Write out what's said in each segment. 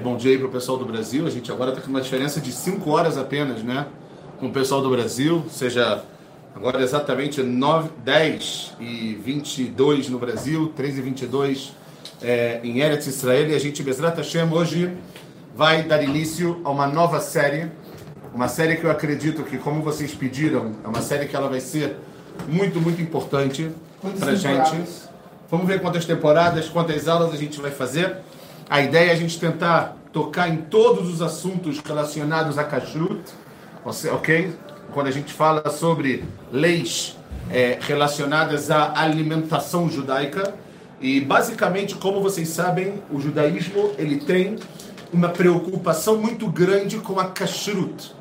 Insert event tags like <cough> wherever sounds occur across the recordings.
bom dia aí para o pessoal do Brasil. A gente agora está com uma diferença de 5 horas apenas, né? Com o pessoal do Brasil, seja agora exatamente 9, 10 e 22 no Brasil, 3 e 22 é, em Eretz Israel. E a gente, Bezrat Hashem, hoje vai dar início a uma nova série. Uma série que eu acredito que, como vocês pediram, é uma série que ela vai ser muito, muito importante para a gente. Vamos ver quantas temporadas, quantas aulas a gente vai fazer. A ideia é a gente tentar tocar em todos os assuntos relacionados a kashrut, ok? Quando a gente fala sobre leis é, relacionadas à alimentação judaica e basicamente, como vocês sabem, o judaísmo ele tem uma preocupação muito grande com a kashrut,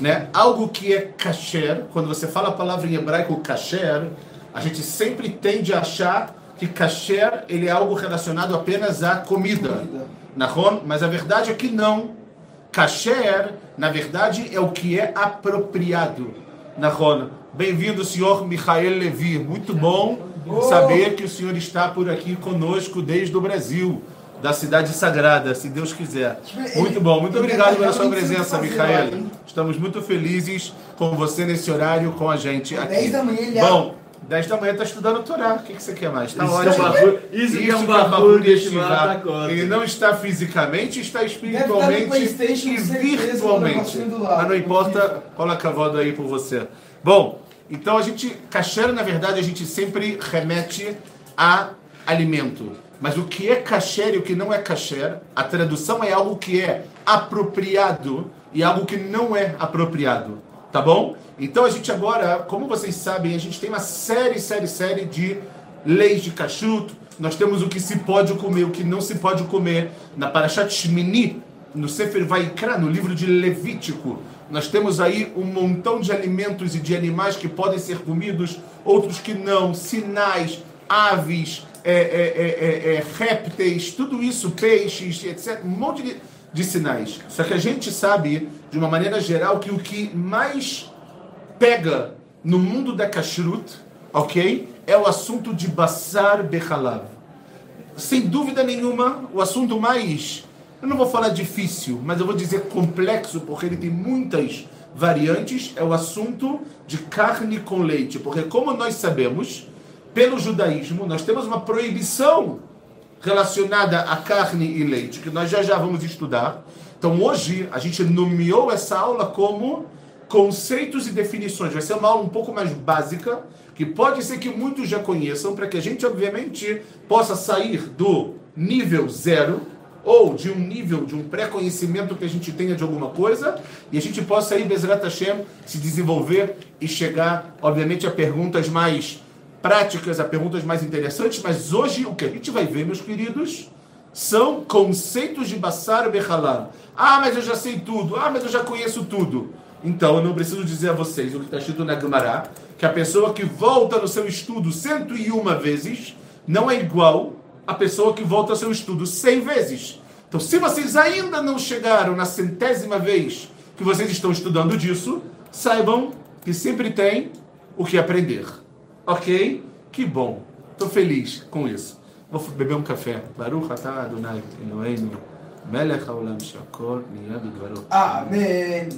né? Algo que é kasher, quando você fala a palavra em hebraico kasher, a gente sempre tende a achar que kasher ele é algo relacionado apenas à comida. Nahon? Mas a verdade é que não. Kasher, na verdade, é o que é apropriado. Nahon? Bem-vindo, senhor Michael Levi. Muito bom saber que o senhor está por aqui conosco desde o Brasil, da cidade sagrada, se Deus quiser. Muito bom. Muito obrigado pela sua presença, Michael. Estamos muito felizes com você nesse horário, com a gente aqui. Bom, 10 da manhã está estudando Torá. O que, que você quer mais? Está ótimo. É isso, isso que é um barulho de Ele não está fisicamente, está espiritualmente e virtualmente. Mas não importa, coloca a voz aí por você. Bom, então a gente, kasher, na verdade, a gente sempre remete a alimento. Mas o que é kasher e o que não é kasher, a tradução é algo que é apropriado e algo que não é apropriado. Tá bom? Então a gente agora, como vocês sabem, a gente tem uma série, série, série de leis de cachuto. Nós temos o que se pode comer, o que não se pode comer. Na Parashat Shmini, no Sefer Vaikra, no livro de Levítico, nós temos aí um montão de alimentos e de animais que podem ser comidos, outros que não, sinais, aves, é, é, é, é répteis, tudo isso, peixes, etc. Um monte de, de sinais. Só que a gente sabe, de uma maneira geral, que o que mais pega no mundo da kashrut, ok? É o assunto de Basar Bechalav. Sem dúvida nenhuma, o assunto mais, eu não vou falar difícil, mas eu vou dizer complexo, porque ele tem muitas variantes, é o assunto de carne com leite. Porque, como nós sabemos, pelo judaísmo, nós temos uma proibição relacionada a carne e leite, que nós já já vamos estudar. Então, hoje, a gente nomeou essa aula como conceitos e definições. Vai ser uma aula um pouco mais básica, que pode ser que muitos já conheçam, para que a gente, obviamente, possa sair do nível zero ou de um nível, de um pré-conhecimento que a gente tenha de alguma coisa, e a gente possa aí, Bezrat Hashem, se desenvolver e chegar, obviamente, a perguntas mais práticas, a perguntas mais interessantes, mas hoje o que a gente vai ver, meus queridos, são conceitos de Bassar Bechalar. Ah, mas eu já sei tudo. Ah, mas eu já conheço tudo. Então, eu não preciso dizer a vocês o que está escrito na Gemara, que a pessoa que volta no seu estudo 101 vezes não é igual à pessoa que volta ao seu estudo 100 vezes. Então, se vocês ainda não chegaram na centésima vez que vocês estão estudando disso, saibam que sempre tem o que aprender. Ok? Que bom. Estou feliz com isso. Vou beber um café. Baruch atah Adonai Eloheinu melech haolam shakor Amém.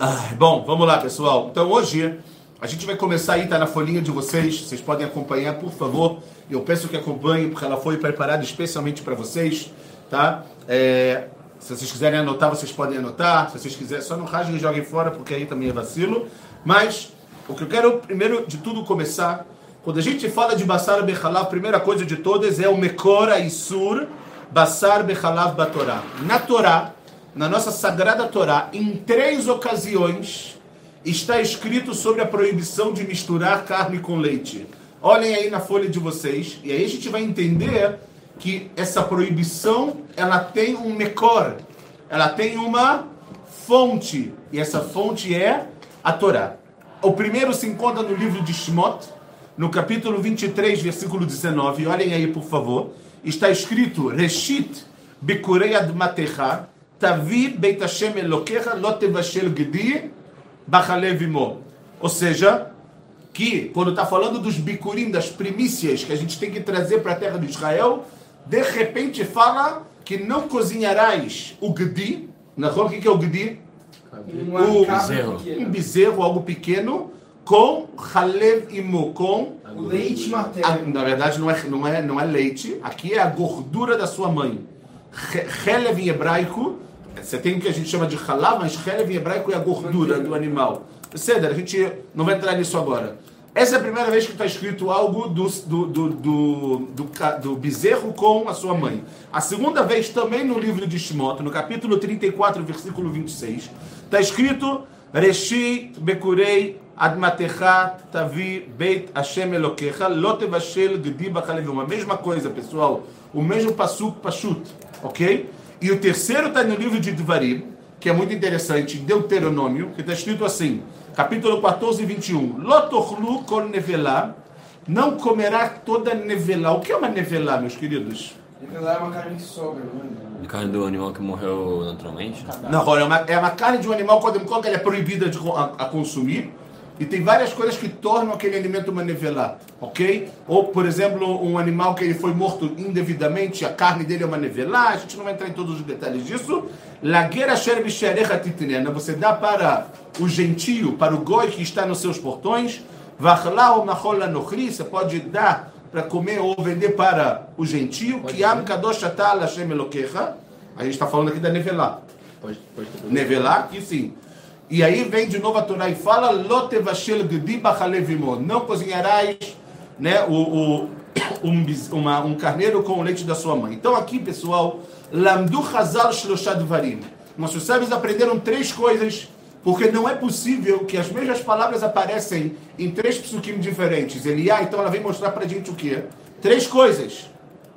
Ah, bom, vamos lá, pessoal. Então, hoje... A gente vai começar aí, tá na folhinha de vocês. Vocês podem acompanhar, por favor. Eu peço que acompanhem, porque ela foi preparada especialmente para vocês, tá? É, se vocês quiserem anotar, vocês podem anotar. Se vocês quiserem, só não rasguem e joguem fora, porque aí também é vacilo. Mas o que eu quero, primeiro de tudo, começar. Quando a gente fala de Bassar Bechalá, a primeira coisa de todas é o Mekora Isur Basar Bechalav Batorá. Na Torá, na nossa sagrada Torá, em três ocasiões está escrito sobre a proibição de misturar carne com leite. Olhem aí na folha de vocês, e aí a gente vai entender que essa proibição ela tem um mecor, ela tem uma fonte, e essa fonte é a Torá. O primeiro se encontra no livro de Shmot, no capítulo 23, versículo 19. Olhem aí, por favor está escrito Reshit Bikurei Admatecha Tavi Beit Hashem Elokecha Lotevashel Gedi Bachalevimo. Ou seja, que quando está falando dos bicurim, das primícias que a gente tem que trazer para a terra de Israel, de repente fala que não cozinharás o gdi, na o que é o gdi? Um bezerro. Um bezerro, algo pequeno, com halev imo, com o leite materno. na verdade, não é, não, é, não é leite, aqui é a gordura da sua mãe. Helev em hebraico, você tem o que a gente chama de halav, mas helev em hebraico é a gordura do animal. Ceder, a gente não vai entrar nisso agora. Essa é a primeira vez que está escrito algo do, do, do, do, do, do bezerro com a sua mãe. A segunda vez, também no livro de Shimot, no capítulo 34, versículo 26, está escrito Reshi Bekurei Admatecha Tavi Beit Hashem Elokecha Lot Evashel Gedi Bachalevim. A mesma coisa, pessoal. O mesmo pasuk pashut, ok? E o terceiro está no livro de Dvarim, que é muito interessante, Deuteronômio, que está escrito assim capítulo 14, 21. Lotochlu kol não comerá toda nevelá. O que é uma nevelá, meus queridos? Nevelá é uma carne que sobra, não é? Carne do animal que morreu naturalmente? Não, é uma, é uma carne de um animal, quando que ela é proibida de, a, a consumir. E tem várias coisas que tornam aquele alimento uma nevelá, ok? Ou, por exemplo, um animal que ele foi morto indevidamente, a carne dele é uma nevelá, a gente não vai entrar em todos os detalhes disso. Lagueira sherebisherecha titnena, você dá para o gentio, para o goi que está nos seus portões. Vachla ou machola nochri, você pode dar para comer ou vender para o gentio. Que. A gente está falando aqui da nevelá. Nevelá, que sim. E aí vem de novo a Torá e fala: Lotevashel Não cozinharás né, o, o, <coughs> um, uma, um carneiro com o leite da sua mãe. Então aqui, pessoal, Lamdu Hazal Shloshad Varim. Nossos sábios aprenderam três coisas, porque não é possível que as mesmas palavras aparecem em três psukim diferentes. Eliá, então ela vem mostrar pra gente o quê? Três coisas.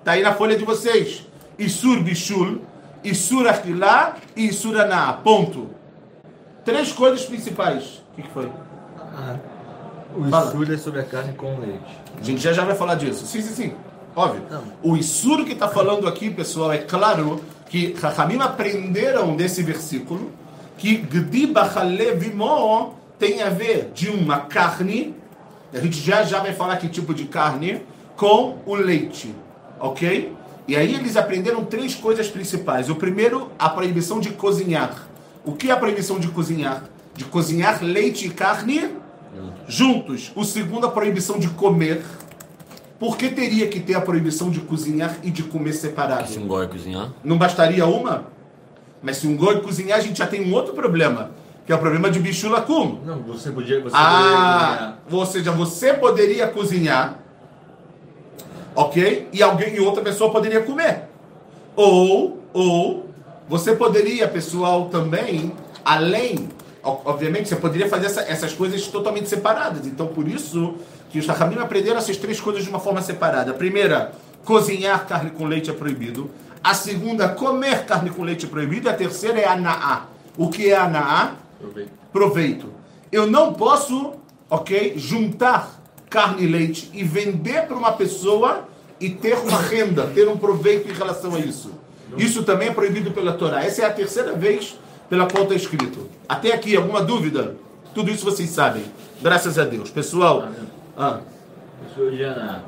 Tá aí na folha de vocês. Isur Bishul, Isur Achilá e Isur Aná. Ponto. Três coisas principais. O que, que foi? Ah, o Isur é sobre a carne com leite. A gente já, já vai falar disso. Sim, sim, sim. Óbvio. Não. O Isur que está falando aqui, pessoal, é claro que Rahamim aprenderam desse versículo que Gdi Bachalevimó tem a ver de uma carne, a gente já já vai falar que tipo de carne, com o leite. Ok? E aí eles aprenderam três coisas principais. O primeiro, a proibição de cozinhar. O que é a proibição de cozinhar? De cozinhar leite e carne juntos. O segundo, a proibição de comer. Por que teria que ter a proibição de cozinhar e de comer separado? Se um goi cozinhar? Não bastaria uma? Mas se um goi cozinhar, a gente já tem um outro problema. Que é o problema de bicho lacum. Não, você podia. Você ah, poderia ou seja, você poderia cozinhar, ok? E alguém e outra pessoa poderia comer. Ou, ou você poderia, pessoal, também, além, obviamente, você poderia fazer essa, essas coisas totalmente separadas. Então, por isso que os Rahamim aprenderam essas três coisas de uma forma separada. A primeira, cozinhar carne com leite é proibido. A segunda, comer carne com leite proibido. A terceira é anaá. O que é anaá? Proveito. Proveito. Eu não posso, ok, juntar carne e leite e vender para uma pessoa e ter uma renda, ter um proveito em relação a isso. Isso também é proibido pela Torá. Essa é a terceira vez pela qual está escrito. Até aqui, alguma dúvida? Tudo isso vocês sabem. Graças a Deus. Pessoal. Ah. Pessoal de Aná,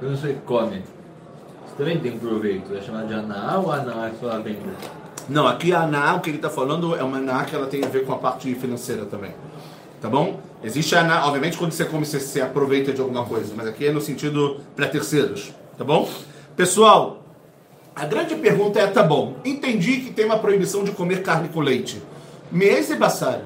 quando você come, também tem um proveito? É chamado de Aná ou Aná é só a venda? Não, aqui a Aná, o que ele está falando é uma Aná que ela tem a ver com a parte financeira também. Tá bom? Existe a Aná, obviamente quando você come você, você aproveita de alguma coisa, mas aqui é no sentido para terceiros. Tá bom? Pessoal, a grande pergunta é, tá bom, entendi que tem uma proibição de comer carne com leite. Mês e Bassara.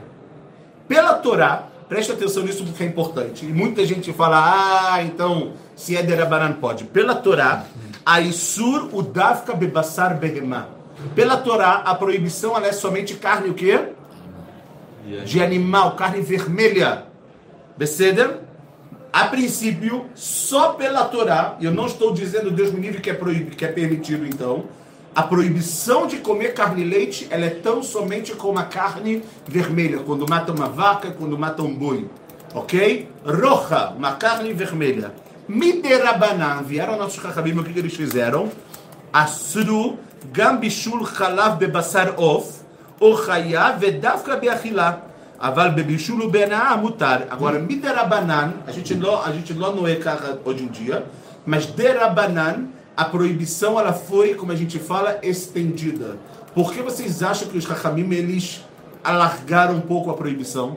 Pela Torá, preste atenção nisso porque é importante. E muita gente fala, ah, então, se é derabanan pode. Pela Torá, a Isur Udavka Bebassar Behemá. Pela Torá, a proibição é somente carne o quê? De animal, carne vermelha. Beceder? a princípio, só pela Torá, eu não estou dizendo, Deus me livre, que é, proibido, que é permitido então, a proibição de comer carne e leite, ela é tão somente como a carne vermelha, quando mata uma vaca, quando mata um boi. Ok? Roja, uma carne vermelha. Miderabanan, vieram nossos rachabim, o que, que eles fizeram? Asru, gambishul chalav bebasar of, o chaya vedavka beachilah. Aval bebishulu benaa mutar. Agora, miderabanan, a gente não, a gente não é carra hoje em dia, mas derabanan a proibição ela foi, como a gente fala, estendida. Por que vocês acham que os Rahamim eles alargaram um pouco a proibição?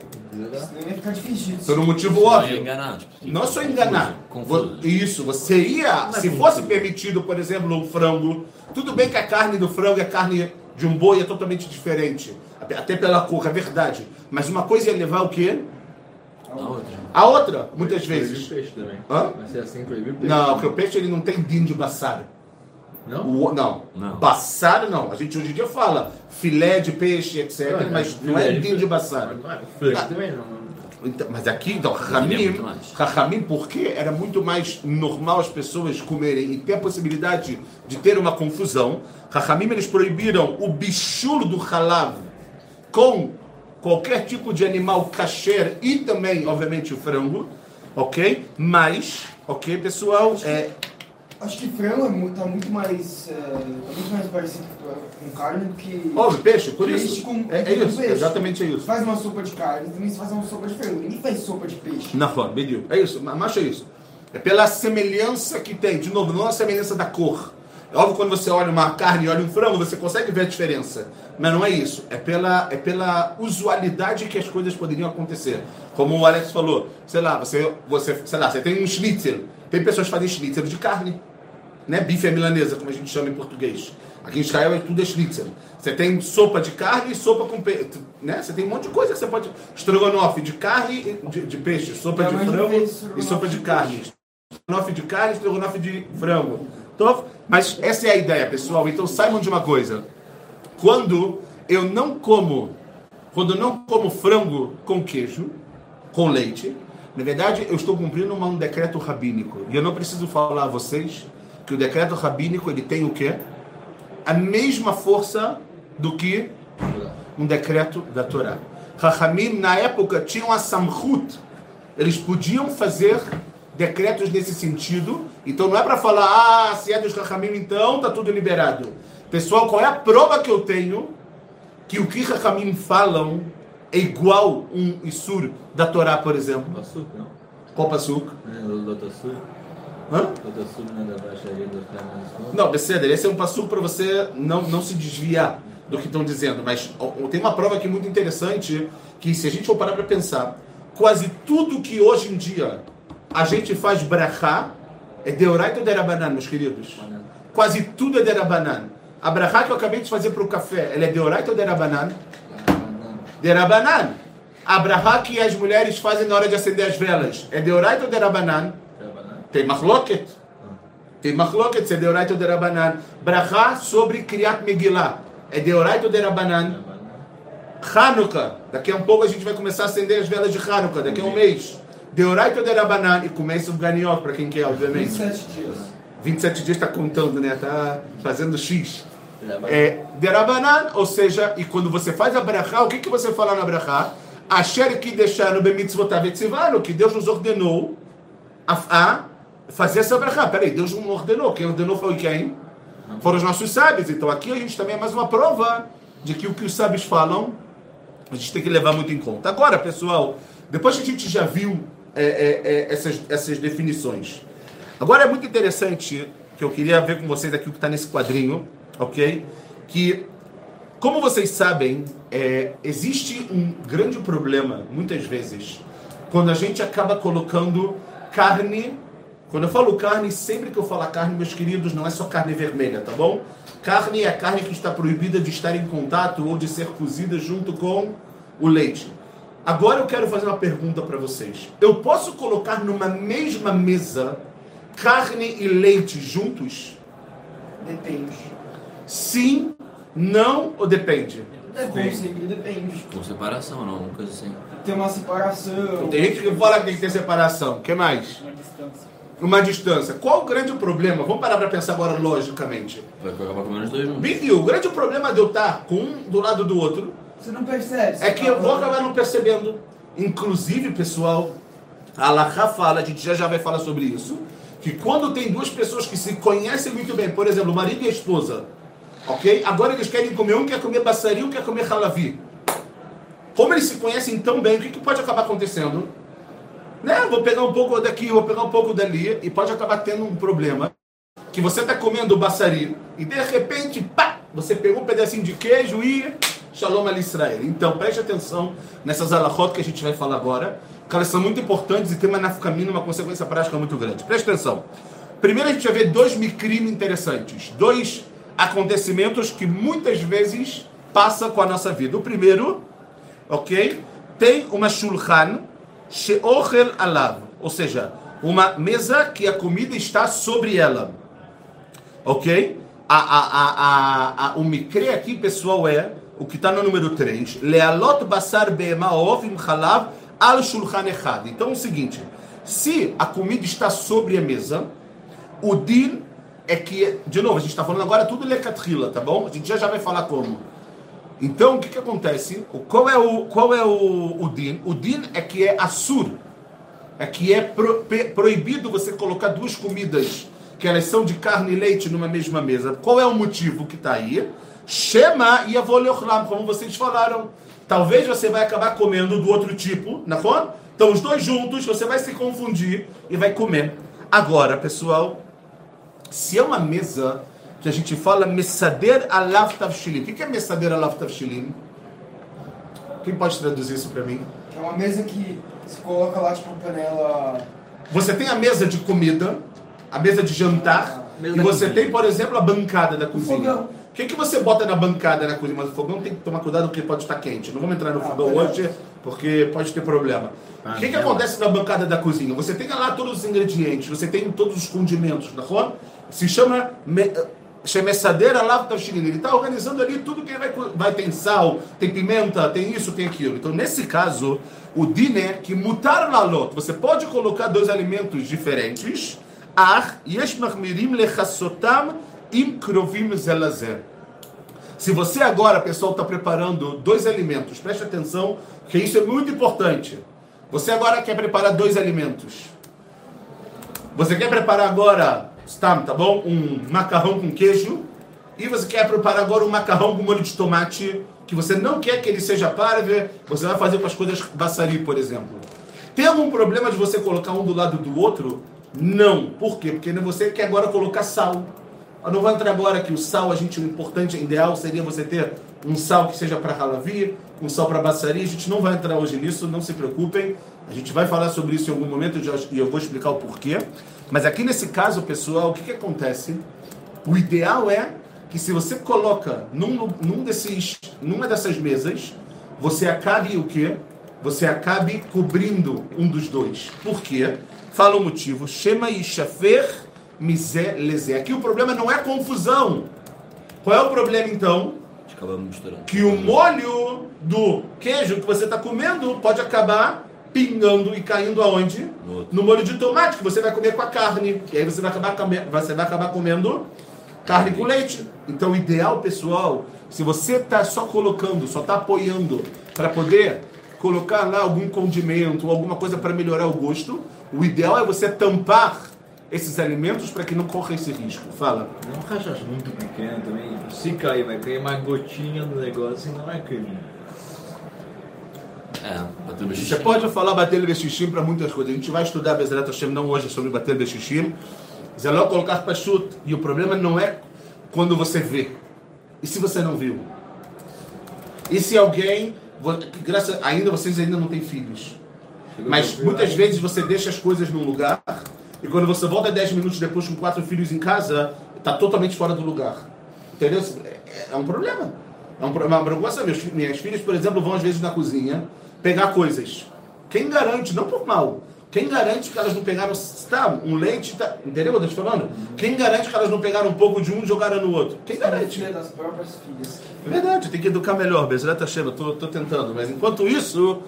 Por um motivo não óbvio. Enganar, tipo, não é só enganar. Confuso. Isso, você ia, se fosse permitido, por exemplo, o frango, tudo bem que a carne do frango e a carne de um boi é totalmente diferente, até pela cor, é verdade. Mas uma coisa ia levar o quê? A outra. A outra, muitas vezes. peixe também. Hã? Vai ser assim peixe. Não, porque o peixe ele não tem din de baçar. Não? O, não. não. Não. A gente hoje em dia fala filé de peixe, etc. Não, mas não é din de baçar. Não é, peixe ah, também não. Então, mas aqui, então, Rahamim, Rahamim, porque era muito mais normal as pessoas comerem e ter a possibilidade de ter uma confusão, Rahamim eles proibiram o bichur do halav com qualquer tipo de animal kasher e também, obviamente, o frango, ok? Mas, ok, pessoal, é, Acho que frango está é muito mais, é, tá muito mais parecido com carne do que. Óbvio, peixe, por peixe isso. Com, é, é isso, peixe. exatamente é isso. Faz uma sopa de carne, também se faz uma sopa de frango. Ninguém faz sopa de peixe. Na forma, mediu. É isso, mas é isso. É pela semelhança que tem. De novo, não a semelhança da cor. É óbvio quando você olha uma carne e olha um frango, você consegue ver a diferença. Mas não é isso. É pela, é pela usualidade que as coisas poderiam acontecer. Como o Alex falou, sei lá, você, você, sei lá, você tem um schnitzel. Tem pessoas que fazem schnitzel de carne né? Bife é milanesa, como a gente chama em português. Aqui em Israel é tudo é schnitzel. Você tem sopa de carne e sopa com peixe. Né? Você tem um monte de coisa que você pode. Estrogonofe de carne e de, de peixe, sopa de frango e sopa de carne. Estrogonofe de carne, estrogonofe de frango. Então, mas essa é a ideia, pessoal. Então saibam de uma coisa. Quando eu não como, quando eu não como frango com queijo, com leite, na verdade eu estou cumprindo um decreto rabínico. E eu não preciso falar a vocês que o decreto rabínico ele tem o quê? A mesma força do que um decreto da Torá. Rahamim, na época, tinham a samhut. Eles podiam fazer decretos nesse sentido. Então não é para falar, ah, se é dos Rahamim, então tá tudo liberado. Pessoal, qual é a prova que eu tenho que o que Rahamim falam é igual um Isur da Torá, por exemplo? Passuk, não? Passuk? É, o Hã? Não, Beceder, esse é um passo para você não, não se desviar do que estão dizendo. Mas tem uma prova aqui muito interessante que, se a gente for parar para pensar, quase tudo que hoje em dia a gente faz brachá é deoraito ou derabanan, meus queridos? Quase tudo é derabanan. A brachá que eu acabei de fazer para o café, ela é deoraito ou derabanan? Derabanan. A que as mulheres fazem na hora de acender as velas, é deoraito ou derabanan? Tem machloket. Tem machloket, se é de Oraita ou de Rabanan. Brachá sobre Kriyat Megillah. É de Oraita ou de Rabanan? Hanukkah. Daqui a um pouco a gente vai começar a acender as velas de Hanukkah. Daqui a um mês. De Oraita ou de Rabanan. E começa o ganiot, para quem quer, obviamente. 27 dias. 27 dias está contando, né? Está fazendo X. É, de Rabanan, ou seja, e quando você faz a brachá, o que, que você fala na brachá? Asher que deixaram bemitzvotav etzivano, que Deus nos ordenou a, a fazer essa brachá. Peraí, Deus não ordenou. Quem ordenou foi quem? Foram os nossos sábios. Então aqui a gente também é mais uma prova de que o que os sábios falam, a gente tem que levar muito em conta. Agora, pessoal, depois que a gente já viu é, é, é, essas, essas definições, agora é muito interessante que eu queria ver com vocês aqui o que está nesse quadrinho, ok? Que, como vocês sabem, é, existe um grande problema, muitas vezes, quando a gente acaba colocando carne quando eu falo carne, sempre que eu falo carne, meus queridos, não é só carne vermelha, tá bom? Carne é a carne que está proibida de estar em contato ou de ser cozida junto com o leite. Agora eu quero fazer uma pergunta para vocês. Eu posso colocar numa mesma mesa carne e leite juntos? Depende. Sim, não ou depende? Depende. depende. Com separação, não, uma coisa assim. Tem uma separação. Tem gente que fala que tem que ter separação. O que mais? Uma distância uma distância. Qual o grande problema? Vamos parar para pensar agora logicamente. Vai acabar comendo os dois juntos. Bidio, o grande problema de eu estar com um do lado do outro. Você não percebe. é que eu vou acabar não percebendo. Inclusive, pessoal, a Alaha fala, a gente já já vai falar sobre isso, que quando tem duas pessoas que se conhecem muito bem, por exemplo, o marido e a esposa, ok? Agora eles querem comer, um quer comer baçari, um quer comer halavi. Como eles se conhecem tão bem, o que, que pode acabar acontecendo? Né? Vou pegar um pouco daqui, vou pegar um pouco dali, e pode acabar tendo um problema. que você está comendo baçari e de repente, pá, você pegou um pedacinho de queijo e Shalom al Israel. Então, preste atenção nessas alahot que a gente vai falar agora, que elas são muito importantes e tem uma nafkamina, uma consequência prática muito grande. Preste atenção. Primeiro a gente vai ver dois micrim interessantes, dois acontecimentos que muitas vezes passam com a nossa vida. O primeiro, ok? Tem uma shulchan she'ochel alav, ou seja, uma mesa que a comida está sobre ela. Ok? A, a, a, a, o micre aqui, pessoal, é o que está no número 3. Lealot basar be'ema ovim chalav al shulchan echad. Então é o seguinte, se a comida está sobre a mesa, o din é que, de novo, a gente está falando agora tudo lecatrila, tá bom? A gente já, já vai falar como. Então, o que, que acontece? Qual é o, qual é o, o din? O din é que é assur. É que é pro, proibido você colocar duas comidas que elas são de carne e leite numa mesma mesa. Qual é o motivo que está aí? Shema e avoleochlam, como vocês falaram. Talvez você vai acabar comendo do outro tipo, na Então, os dois juntos, você vai se confundir e vai comer. Agora, pessoal, se é uma mesa que a gente fala Messader Alav Tavshilim. O que é Messader Alav Tavshilim? Quem pode traduzir isso para mim? É uma mesa que se coloca lá, tipo, panela... Você tem a mesa de comida, a mesa de jantar, ah, e você tem, por exemplo, a bancada da cozinha. O que, que você bota na bancada na cozinha? Mas o fogão tem que tomar cuidado porque pode estar quente. Não vamos entrar no ah, fogão hoje porque pode ter problema. Ah, o que, que acontece na bancada da cozinha? Você tem lá todos os ingredientes, você tem todos os condimentos, tá bom? Se chama Chemessadeira lá Ele está organizando ali tudo que vai, vai ter sal, tem pimenta, tem isso, tem aquilo. Então, nesse caso, o diné que mutar lalot, você pode colocar dois alimentos diferentes, ar yesh lechassotam im krovim zelazer. Se você agora, pessoal, está preparando dois alimentos, preste atenção, que isso é muito importante. Você agora quer preparar dois alimentos. Você quer preparar agora tá bom? Um macarrão com queijo. E você quer preparar agora um macarrão com molho de tomate que você não quer que ele seja parve, você vai fazer com as coisas baçari, por exemplo. Tem algum problema de você colocar um do lado do outro? Não. Por quê? Porque você quer agora colocar sal. Eu não vou entrar agora que o sal, a gente, o importante, o ideal seria você ter um sal que seja para halavi, um sal para baçari. A gente não vai entrar hoje nisso, não se preocupem. A gente vai falar sobre isso em algum momento e eu vou explicar o porquê. Mas aqui nesse caso, pessoal, o que, que acontece? O ideal é que se você coloca num, num desses, numa dessas mesas, você acabe o quê? Você acabe cobrindo um dos dois. Por quê? Fala o motivo. Shema e shafer misé lezé. Aqui o problema não é confusão. Qual é o problema então? Que o molho do queijo que você está comendo pode acabar pingando e caindo aonde? No, no, molho de tomate, que você vai comer com a carne. E aí você vai acabar, você vai acabar comendo carne com leite. Então, o ideal, pessoal, se você está só colocando, só está apoiando para poder colocar lá algum condimento, alguma coisa para melhorar o gosto, o ideal é você tampar esses alimentos para que não corra esse risco. Fala. Não um cachaça muito pequeno também. Se cair, vai cair uma gotinha do negócio e não vai cair. É, Você pode falar bater bexixim para muitas coisas. A gente vai estudar Bezerra Hashem não hoje sobre bater bexixim. Zeló colocar pachut. E o problema não é quando você vê. E se você não viu? E se alguém, graças, ainda vocês ainda não têm filhos. Mas muitas vezes você deixa as coisas num lugar e quando você volta 10 minutos depois com quatro filhos em casa, está totalmente fora do lugar. Entendeu? É, é um problema. É uma preocupação. Minhas filhas, por exemplo, vão às vezes na cozinha pegar coisas. Quem garante, não por mal, quem garante que elas não pegaram tá, um leite, tá, entendeu o que eu estou falando? Quem garante que elas não pegaram um pouco de um e jogaram no outro? Quem garante? das próprias filhas. É verdade, tem que educar melhor, Bezerra cheio, tô, tô tentando. Mas enquanto isso,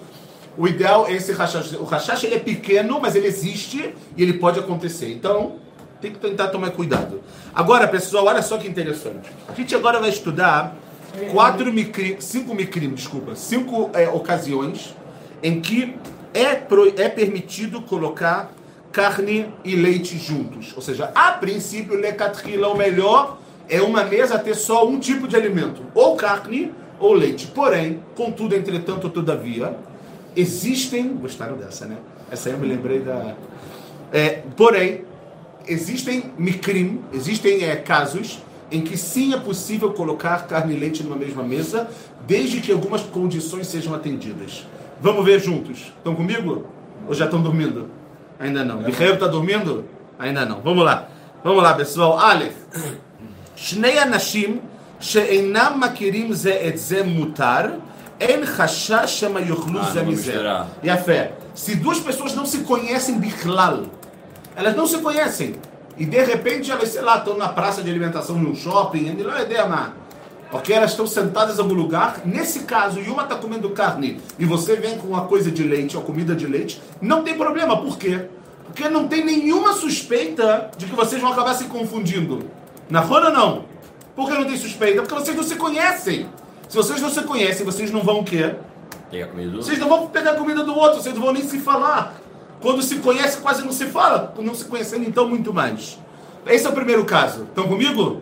o ideal é esse rachash. O rachash ele é pequeno, mas ele existe e ele pode acontecer. Então, tem que tentar tomar cuidado. Agora, pessoal, olha só que interessante. A gente agora vai estudar quatro micri, cinco micrim, desculpa, cinco é, ocasiões em que é, pro, é permitido colocar carne e leite juntos. Ou seja, a princípio, lecatrila, o melhor é uma mesa ter só um tipo de alimento, ou carne ou leite. Porém, contudo, entretanto, todavia, Existem. Gostaram dessa, né? Essa aí eu me lembrei da. É, porém, existem micrim, existem é, casos em que sim é possível colocar carne e leite numa mesma mesa, desde que algumas condições sejam atendidas. Vamos ver juntos. Estão comigo? Ou já estão dormindo? Ainda não. Michael está dormindo? Ainda não. Vamos lá. Vamos lá, pessoal. Aleph. Shnei anashim she'enam makirim ze etze mutar. En yochluz E a fé. Se duas pessoas não se conhecem bichlal, elas não se conhecem, e de repente elas, sei lá, estão na praça de alimentação de um shopping, ok? É elas estão sentadas em algum lugar. Nesse caso, e uma está comendo carne e você vem com uma coisa de leite, uma comida de leite, não tem problema. Por quê? Porque não tem nenhuma suspeita de que vocês vão acabar se confundindo. Na roda, não. Por que não tem suspeita? Porque vocês não se conhecem. Se vocês não se conhecem, vocês não vão o quê? Pegar comida do Vocês não vão pegar comida do outro, vocês não vão nem se falar. Quando se conhece, quase não se fala. Não se conhecendo, então, muito mais. Esse é o primeiro caso. Estão comigo?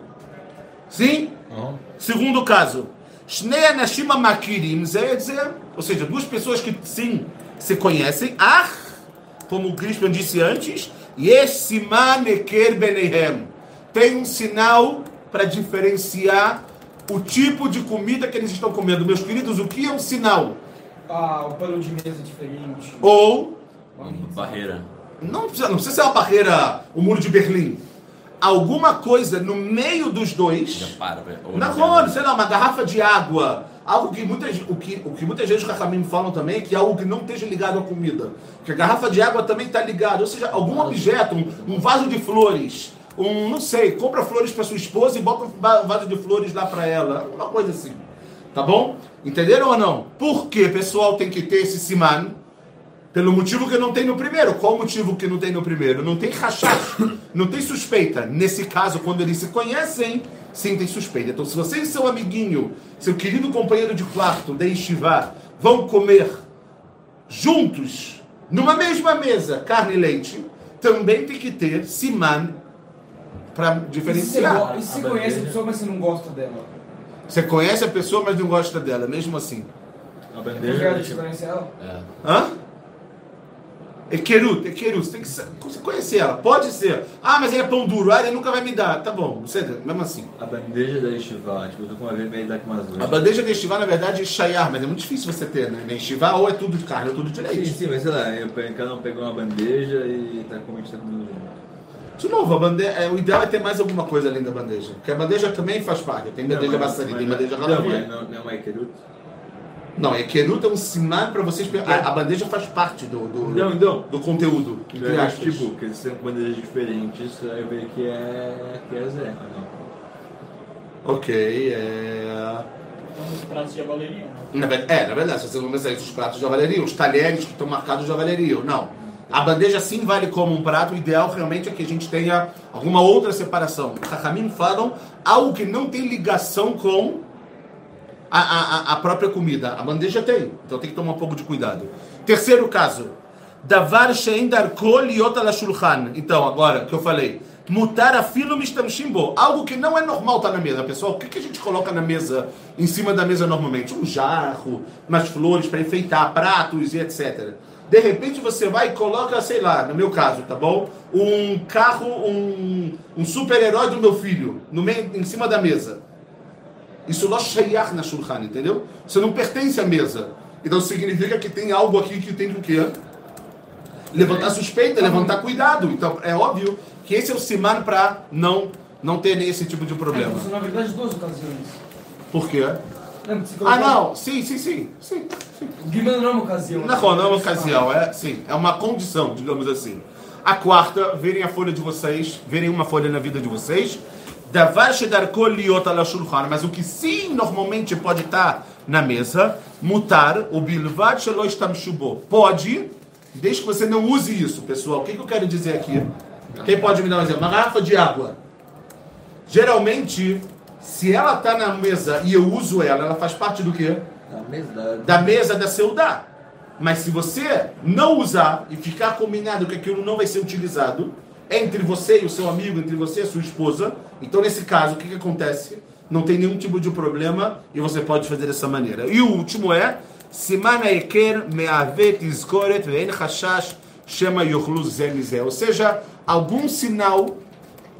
Sim? Uhum. Segundo caso. Shnei anashim makirim ou seja, duas pessoas que sim se conhecem. Ah, como o Cristian disse antes, yesiman eker benehem tem um sinal para diferenciar o tipo de comida que eles estão comendo. Meus queridos, o que é um sinal? Ah, o pano de mesa diferente. Ou. Uma barreira. Não precisa, não precisa ser uma barreira, o muro de Berlim. Alguma coisa no meio dos dois. Já para, não, sei lá, uma garrafa de água. Algo que muitas, o que, o que muitas vezes os Rahamim falam também, que é algo que não esteja ligado à comida. Que a garrafa de água também está ligada. Ou seja, algum objeto, um, um vaso de flores um, não sei, compra flores para sua esposa e bota um vaso de flores lá para ela. Uma coisa assim. Tá bom? Entenderam ou não? Por que, pessoal, tem que ter esse siman? Pelo motivo que não tem no primeiro. Qual o motivo que não tem no primeiro? Não tem rachar, <coughs> não tem suspeita. Nesse caso, quando eles se conhecem, sim tem suspeita. Então, se você e seu amiguinho, seu querido companheiro de quarto, de Estivá, vão comer juntos, numa mesma mesa, carne e leite, também tem que ter siman para diferenciar. E se você conhece a pessoa, mas você não gosta dela? Você conhece a pessoa, mas não gosta dela, mesmo assim. A bandeja. Você conhece ela? É. Hã? Equerut, Equerut, você tem que você conhecer ela. Pode ser. Ah, mas ele é pão duro, ah, ele nunca vai me dar. Tá bom, você, mesmo assim. A bandeja da estival, tipo, eu tô com uma dar com umas duas. A bandeja da estival, na verdade, é chayar, mas é muito difícil você ter, né? Estival ou é tudo de carne, ou é tudo de leite. Sim, sim, mas sei lá, eu, cada um pegou uma bandeja e tá comendo, tá comendo de novo, a bandeja, é, o ideal é ter mais alguma coisa além da bandeja. Porque a bandeja também faz parte. Tem bandeja baçari, tem bandeja ralavia. Não, não, não é Ekerut? Não, Ekerut é um sinal para vocês... A, a, bandeja faz parte do, do, não, não. do conteúdo. É, tipo, que eles têm bandejas diferentes, aí eu vejo que é, que é Zé. Ok, é... Os pratos de avaleria. é, na verdade, se você não pensar isso, os pratos de avaleria, os talheres que estão marcados de avaleria, não. A bandeja sim vale como um prato, o ideal realmente é que a gente tenha alguma outra separação. Rahamim falam algo que não tem ligação com a, a, a, própria comida. A bandeja tem, então tem que tomar um pouco de cuidado. Terceiro caso. Davar shein darko liot ala shulchan. Então, agora, que eu falei. Mutar afilo mistamshimbo. Algo que não é normal estar tá na mesa. Pessoal, o que, que a gente coloca na mesa, em cima da mesa normalmente? Um jarro, umas flores para enfeitar, pratos e etc. De repente você vai e coloca, sei lá, no meu caso, tá bom? Um carro, um, um super-herói do meu filho, no meio, em cima da mesa. Isso lo shayach na shulchan, entendeu? Você não pertence à mesa. Então significa que tem algo aqui que tem que o quê? Levantar suspeita, levantar cuidado. Então é óbvio que esse é o siman para não, não ter esse tipo de problema. É, na verdade, duas ocasiões. Por quê? Ah, não, sim, sim, sim. sim, sim. Guimã não é uma ocasião. Não, não é uma ocasião, é, sim, é uma condição, digamos assim. A quarta, verem a folha de vocês, verem uma folha na vida de vocês. Mas o que sim normalmente pode estar na mesa, mutar, o bilvad Pode, desde que você não use isso, pessoal. O que, que eu quero dizer aqui? Quem pode me dar um exemplo? Uma garrafa de água. Geralmente, se ela está na mesa e eu uso ela, ela faz parte do quê? Da mesa da, mesa da seudá. Mas se você não usar e ficar combinado que aquilo não vai ser utilizado entre você e o seu amigo, entre você e a sua esposa, então nesse caso o que, que acontece? Não tem nenhum tipo de problema e você pode fazer dessa maneira. E o último é Simana Eker Meavet Izkoret Ve'en Hashash Shema Yochlu Ou seja, algum sinal,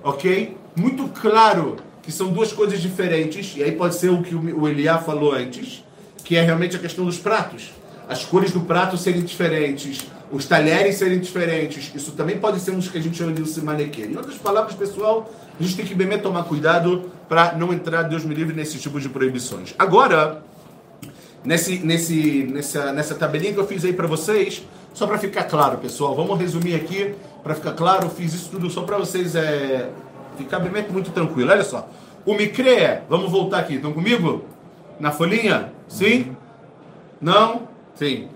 ok? Muito claro que são duas coisas diferentes, e aí pode ser o que o Eliá falou antes, que é realmente a questão dos pratos. As cores do prato serem diferentes, os talheres serem diferentes, isso também pode ser um que a gente chama de simaneque. Em outras palavras, pessoal, a gente tem que bem tomar cuidado para não entrar, Deus me livre, nesse tipo de proibições. Agora, nesse, nesse, nessa, nessa tabelinha que eu fiz aí para vocês, só para ficar claro, pessoal, vamos resumir aqui, para ficar claro, eu fiz isso tudo só para vocês é, ficar bem muito tranquilo. Olha só, o micre é, vamos voltar aqui, estão comigo? Na folhinha? Sim? Não? Sim.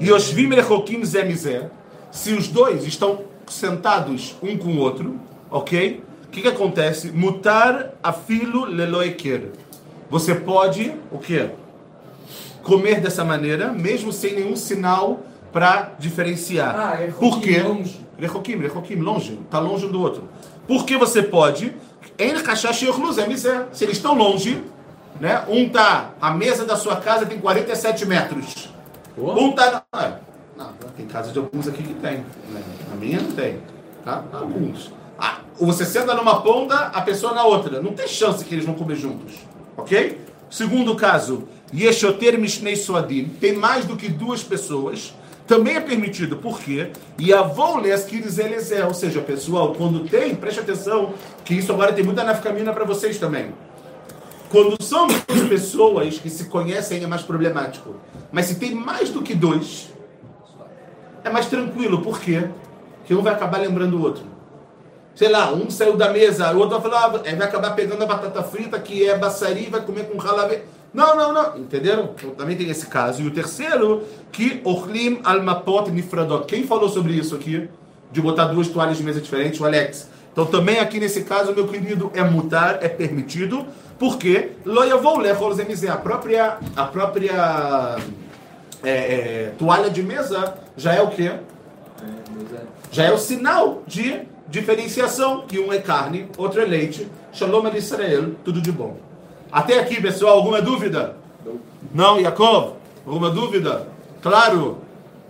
Yoshvim Rechokim Zemizé, se os dois estão sentados um com o outro, ok? O que, que acontece? Mutar afilo leloeker. Você pode, o quê? Comer dessa maneira, mesmo sem nenhum sinal para diferenciar. Ah, é Por quê? longe. Rechokim, Rechokim, longe. Está longe um do outro. Por que você pode? Em Se eles estão longe, né? Um tá, a mesa da sua casa tem 47 metros. Um tá. Não, tem casa de alguns aqui que tem. Né? A minha não tem. Tá? Alguns. Ah, você senta numa ponta, a pessoa na outra. Não tem chance que eles vão comer juntos. Ok? Segundo caso, Yeshoter Mishnei Suadim. Tem mais do que duas pessoas. Também é permitido. Por quê? E a Voleskires Eliezer. Ou seja, pessoal, quando tem, preste atenção, que isso agora tem muita nafcamina para vocês também. Quando são duas pessoas que se conhecem é mais problemático. Mas se tem mais do que dois, é mais tranquilo. Por quê? Porque um vai acabar lembrando o outro. Sei lá, um saiu da mesa, o outro vai falar, ah, vai acabar pegando a batata frita, que é baçari, vai comer com ralave. Não, não, não. Entenderam? Então, também tem esse caso. E o terceiro, que Orlim Almapot Nifradot. Quem falou sobre isso aqui? De botar duas toalhas de mesa diferentes? O Alex. Então também aqui nesse caso, meu querido, é mutar, é permitido. Porque a própria, a própria é, é, toalha de mesa já é o quê? Já é o sinal de diferenciação, que um é carne, outro é leite. Shalom al Israel, tudo de bom. Até aqui, pessoal, alguma dúvida? Não, Yaakov? Alguma dúvida? Claro,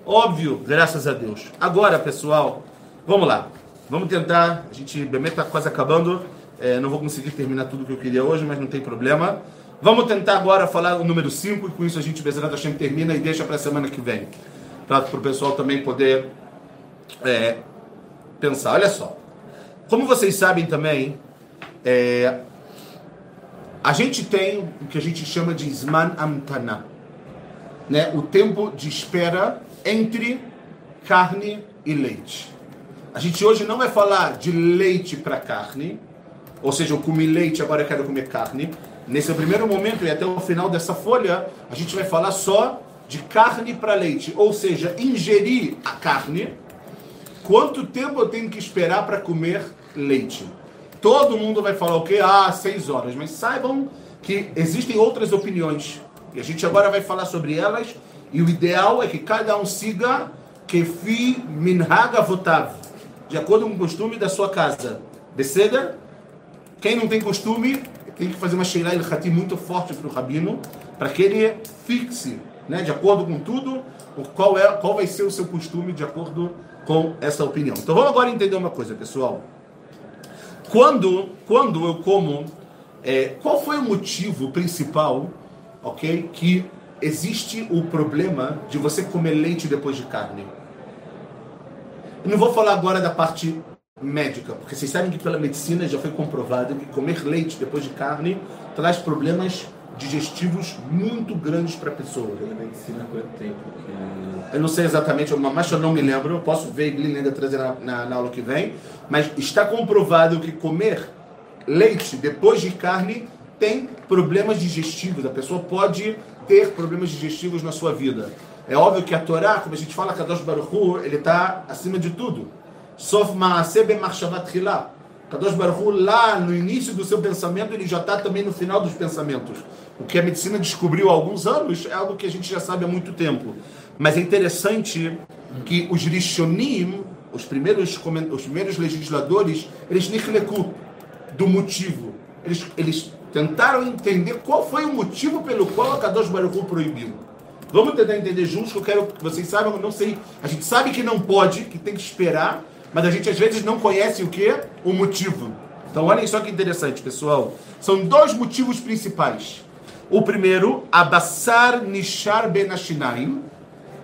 óbvio, graças a Deus. Agora, pessoal, vamos lá. Vamos tentar, a gente, bem está quase acabando. É, não vou conseguir terminar tudo que eu queria hoje, mas não tem problema. Vamos tentar agora falar o número 5 e com isso a gente, Bezerra Hashem, termina e deixa para a semana que vem. Para o pessoal também poder é, pensar. Olha só. Como vocês sabem também, é, a gente tem o que a gente chama de Zman Amtana. Né? O tempo de espera entre carne e leite. A gente hoje não vai falar de leite para carne, ou seja, eu comi leite, agora eu quero comer carne. Nesse primeiro momento e até o final dessa folha, a gente vai falar só de carne para leite, ou seja, ingerir a carne. Quanto tempo eu tenho que esperar para comer leite? Todo mundo vai falar o quê? Ah, seis horas. Mas saibam que existem outras opiniões. E a gente agora vai falar sobre elas. E o ideal é que cada um siga kefi minhag avotav, de acordo com o costume da sua casa. Beceda? Quem não tem costume, tem que fazer uma Sheila Ilhati muito forte para o rabino, para que ele fixe, né, de acordo com tudo, qual, é, qual vai ser o seu costume de acordo com essa opinião. Então vamos agora entender uma coisa, pessoal. Quando, quando eu como, é, qual foi o motivo principal, ok, que existe o problema de você comer leite depois de carne? Eu não vou falar agora da parte médica, porque vocês sabem que pela medicina já foi comprovado que comer leite depois de carne traz problemas digestivos muito grandes para a pessoa. Pela medicina quanto tempo? Que... Eu não sei exatamente, mas eu não me lembro, eu posso ver e ainda trazer na, na, na aula que vem, mas está comprovado que comer leite depois de carne tem problemas digestivos, a pessoa pode ter problemas digestivos na sua vida. É óbvio que a Torá, como a gente fala, Kadosh Baruch Hu, ele está acima de tudo. Sof Maaseh Ben Marshavat Hilá. Kadosh Baruch Hu, lá no início do seu pensamento, ele já está também no final dos pensamentos. O que a medicina descobriu há alguns anos é algo que a gente já sabe há muito tempo. Mas é interessante que os Rishonim, os primeiros, os primeiros legisladores, eles nichleku do motivo. Eles, eles tentaram entender qual foi o motivo pelo qual a Kadosh Baruch proibiu. Vamos tentar entender juntos, que eu quero que vocês saibam, eu não sei. A gente sabe que não pode, que tem que esperar, mas a gente às vezes não conhece o que? O motivo. Então olhem só que interessante, pessoal. São dois motivos principais. O primeiro, abassar nishar benashinaim,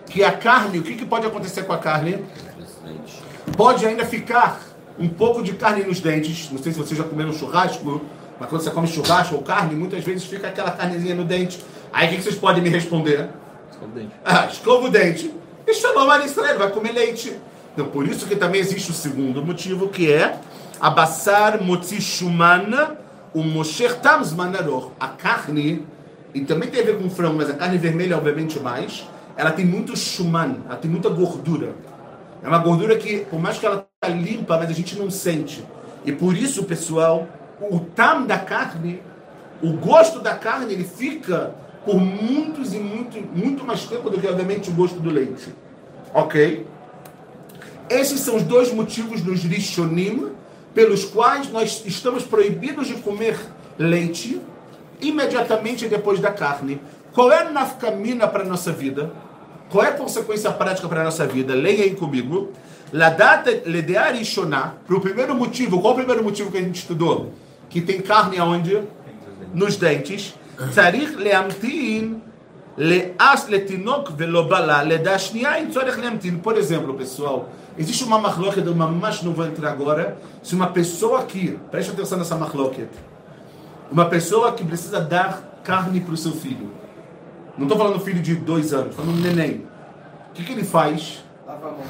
que a carne, o que, que pode acontecer com a carne? Pode ainda ficar um pouco de carne nos dentes. Não sei se vocês já comeram churrasco, mas quando você come churrasco ou carne, muitas vezes fica aquela carnezinha no dente. Aí o que, que vocês podem me responder? Escova o dente. Ah, escova o dente. E Shalom Israel, vai comer leite. Então, por isso que também existe o segundo motivo, que é abassar motzi shumana o mosher tams manaror. A carne, e também tem a ver com frango, mas a carne vermelha, obviamente, mais, ela tem muito shuman, ela tem muita gordura. É uma gordura que, por mais que ela tá limpa, mas a gente não sente. E por isso, pessoal, o tam da carne, o gosto da carne, ele fica por muitos e muito, muito mais tempo do que, obviamente, o gosto do leite. Ok? Esses são os dois motivos dos Rishonim pelos quais nós estamos proibidos de comer leite imediatamente depois da carne. Qual é a nafkamina para a nossa vida? Qual é a consequência prática para a nossa vida? Leia aí comigo. La data ledearishoná, para o primeiro motivo, qual o primeiro motivo que a gente estudou? Que tem carne aonde? Nos dentes. Por exemplo, pessoal, existe uma machloket, uma mas não vou entrar agora, se uma pessoa aqui, preste atenção nessa machloket, uma pessoa que precisa dar carne para o seu filho, não estou falando filho de dois anos, estou falando neném, o que, que ele faz? Lava a mão.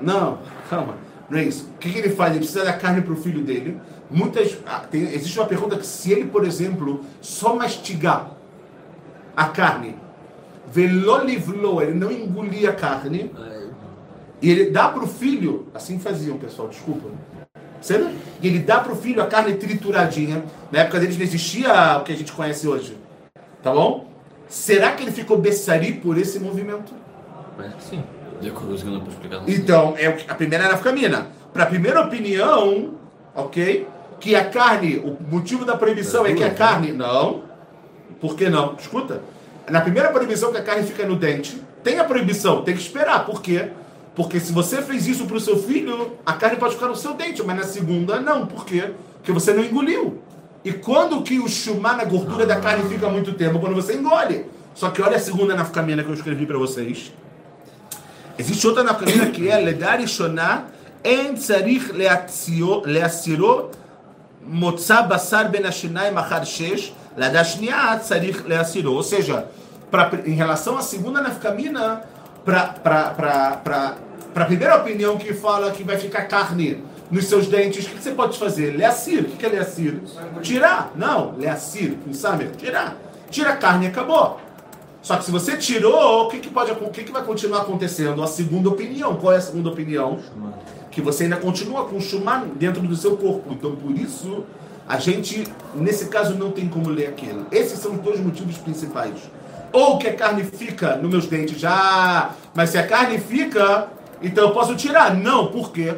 Não, calma, não é isso. O que, que ele faz? Ele precisa dar carne para o filho dele, Muitas, ah, tem, existe uma pergunta que se ele, por exemplo, só mastigar a carne, velolivlo, ele não engolir a carne, e ele dá para o filho, assim faziam, pessoal, desculpa. Certo? E ele dá para o filho a carne trituradinha. Na época deles não existia o que a gente conhece hoje. Tá bom? Será que ele ficou bessari por esse movimento? Parece que sim. Então, é a primeira era a camina. Para a primeira opinião, ok? que a carne, o motivo da proibição é que a carne. Não. Por que não? Escuta. Na primeira proibição que a carne fica no dente, tem a proibição, tem que esperar. Por quê? Porque se você fez isso para o seu filho, a carne pode ficar no seu dente, mas na segunda não. Por quê? Porque você não engoliu. E quando que o chumá na gordura da carne fica muito tempo? Quando você engole. Só que olha a segunda nafkamina que eu escrevi para vocês. Existe outra nafkamina que é Ledar Shoná En Tzarich Leasiro Motzá Basar Ben Machar Shesh Ladashnia Tzarich Leasiro. Ou seja, pra, em relação à segunda nafkamina, para a primeira opinião que fala que vai ficar carne nos seus dentes, o que, que você pode fazer? Leacir. O que, que é leacir? Tirar. Não, leacir, samer, tirar. Tira a carne e acabou. Só que se você tirou, o que, que, pode, o que, que vai continuar acontecendo? A segunda opinião. Qual é a segunda opinião? que você ainda continua com Shuman dentro do seu corpo. Então, por isso, a gente, nesse caso, não tem como ler aquilo. Esses são os dois motivos principais. Ou que a carne fica nos meus dentes já, mas se a carne fica, então eu posso tirar. Não, por quê?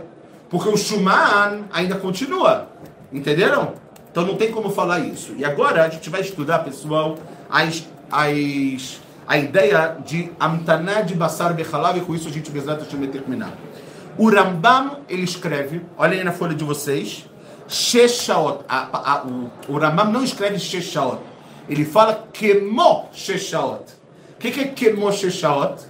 Porque o Shuman ainda continua. Entenderam? Então não tem como falar isso. E agora a gente vai estudar, pessoal, as, as, a ideia de Amtaná de Basar Bechalav, e com isso a gente vai terminar. O Rambam, ele escreve, olhem aí na folha de vocês, Sheshaot. A, a, o, o Rambam não escreve Sheshaot. Ele fala Kemo Sheshaot. O que, que é Kemo Sheshaot?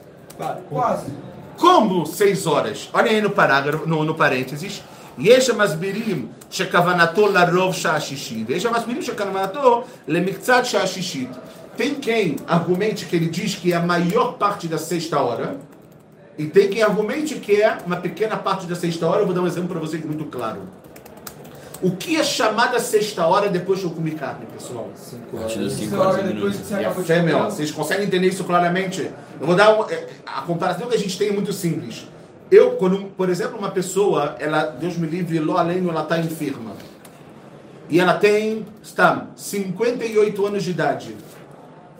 Quase. Como seis horas? Olhem aí no parágrafo, no, no parênteses. יש המסבירים שכוונתו לרוב שעה שישית, ויש המסבירים שכוונתו למקצת שעה שישית. Tem quem argumente que ele diz que é a maior parte da sexta hora, e tem quem argumente que é uma pequena parte da sexta hora. Eu vou dar um exemplo para vocês muito claro. O que é chamada sexta hora depois que eu comi carne, pessoal? Cinco horas. Cinco horas depois que você é, meu, Vocês conseguem entender isso claramente? Eu vou dar um, é, a comparação que a gente tem é muito simples. Eu, quando, por exemplo, uma pessoa, ela, Deus me livre, lá além, ela está enferma. E ela tem, está, 58 anos de idade.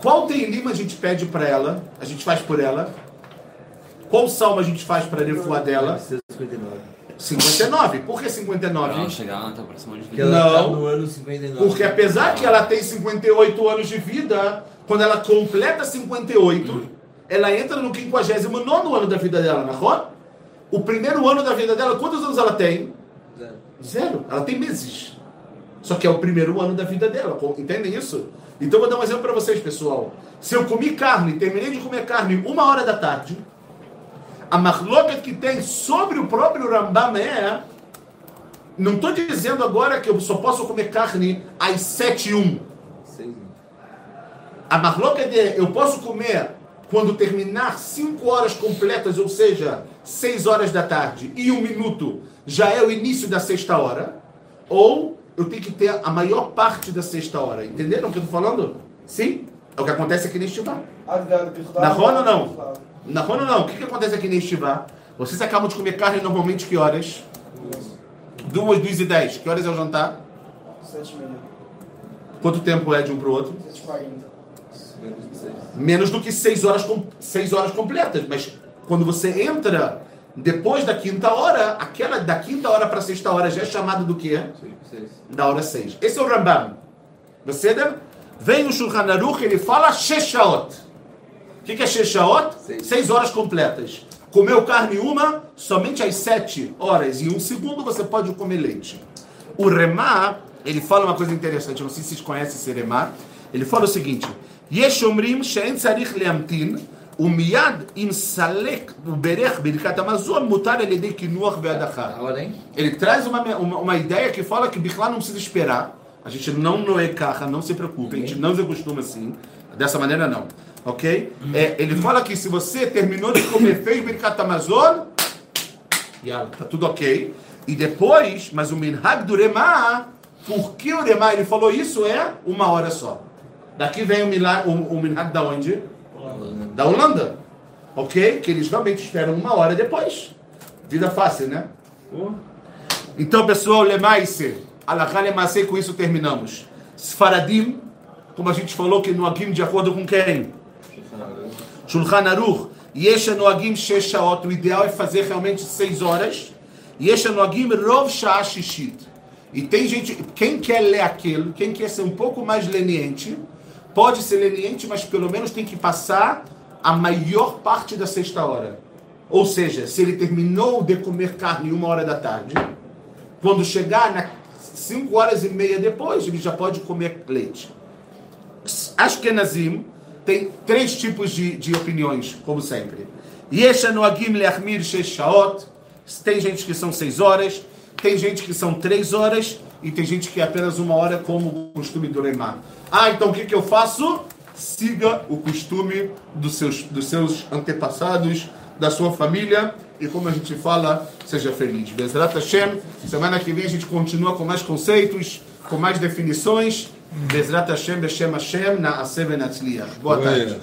Qual tem lima a gente pede para ela, a gente faz por ela? Qual salmo a gente faz para refuar dela? 59. 59. Por que 59? Não, chegar lá, tá próximo de vida. Não, tá no ano 59. Porque apesar que ela tem 58 anos de vida, quando ela completa 58, ela entra no 59 ano da vida dela, não é? O primeiro ano da vida dela, quantos anos ela tem? Zero. Zero. Ela tem meses. Só que é o primeiro ano da vida dela. Entendem isso? Então vou dar um exemplo para vocês, pessoal. Se eu comi carne, terminei de comer carne uma hora da tarde, a marloca que tem sobre o próprio Rambam é. Não estou dizendo agora que eu só posso comer carne às 7 e 1. A marloca é eu posso comer quando terminar 5 horas completas, ou seja, 6 horas da tarde e um minuto, já é o início da sexta hora, ou eu tenho que ter a maior parte da sexta hora. Entenderam o que eu estou falando? Sim? É o que acontece aqui neste bar. Na Rona não. Na Rona não. O que, que acontece aqui neste bar? Vocês acabam de comer carne normalmente que horas? Duas, duas e dez. Que horas é o jantar? Sete e meia. Quanto tempo é de um para o outro? Sete e quarenta. Menos do que seis horas, seis horas completas. Mas quando você entra depois da quinta hora, aquela da quinta hora para a sexta hora já é chamada do quê? Seis. Da hora seis. Esse é o Rambam. Você Vem o Shulchan Aruch, ele fala Sheshaot. O que, que é Shechaot? Seis. Seis horas completas. Comeu carne uma, somente às sete horas e um segundo você pode comer leite. O Remá, ele fala uma coisa interessante, eu não sei se vocês conhecem esse Remá. Ele fala o seguinte: Yeshomrim she'en tzarich leamtin, umiad im salek uberech birkat amazon mutar eledei kinuach ve'adachar. Ele traz uma, uma, uma, ideia que fala que Bichlá não precisa esperar. A gente não noe não se preocupe, a gente não se acostuma assim. Dessa maneira, não. Ok? É, ele fala que se você terminou de comer, fez Birkat Amazon, tá tudo ok. E depois, mas o Minhag do Remá, por que o Remá ele falou isso é uma hora só. Daqui vem o, milagre, o, o Minhag da onde? Da Holanda. Ok? Que eles realmente esperam uma hora depois. Vida fácil, né? Então, pessoal, Lemaise, Alachá Lemaise, com isso terminamos. Sfaradim, como a gente falou, que no Agim de acordo com quem? Shulchan Aruch. Yesha no Agim Sheshaot. O ideal é fazer realmente seis horas. Yesha no Agim Rov Shah Shishit. E tem gente, quem quer ler aquilo, quem quer ser um pouco mais leniente, pode ser leniente, mas pelo menos tem que passar a maior parte da sexta hora. Ou seja, se ele terminou de comer carne uma hora da tarde, quando chegar nas cinco horas e meia depois, ele já pode comer leite. Ashkenazim tem três tipos de, de opiniões, como sempre. Tem gente que são seis horas, tem gente que são três horas e tem gente que é apenas uma hora, como o costume do Lemar. Ah, então o que, que eu faço? Siga o costume dos seus, dos seus antepassados, da sua família e como a gente fala, seja feliz. Bezrat Hashem, semana que vem a gente continua com mais conceitos, com mais definições. Bezrat Hashem, Beshem Hashem, Na'aseh Benatzliach. Boa tarde.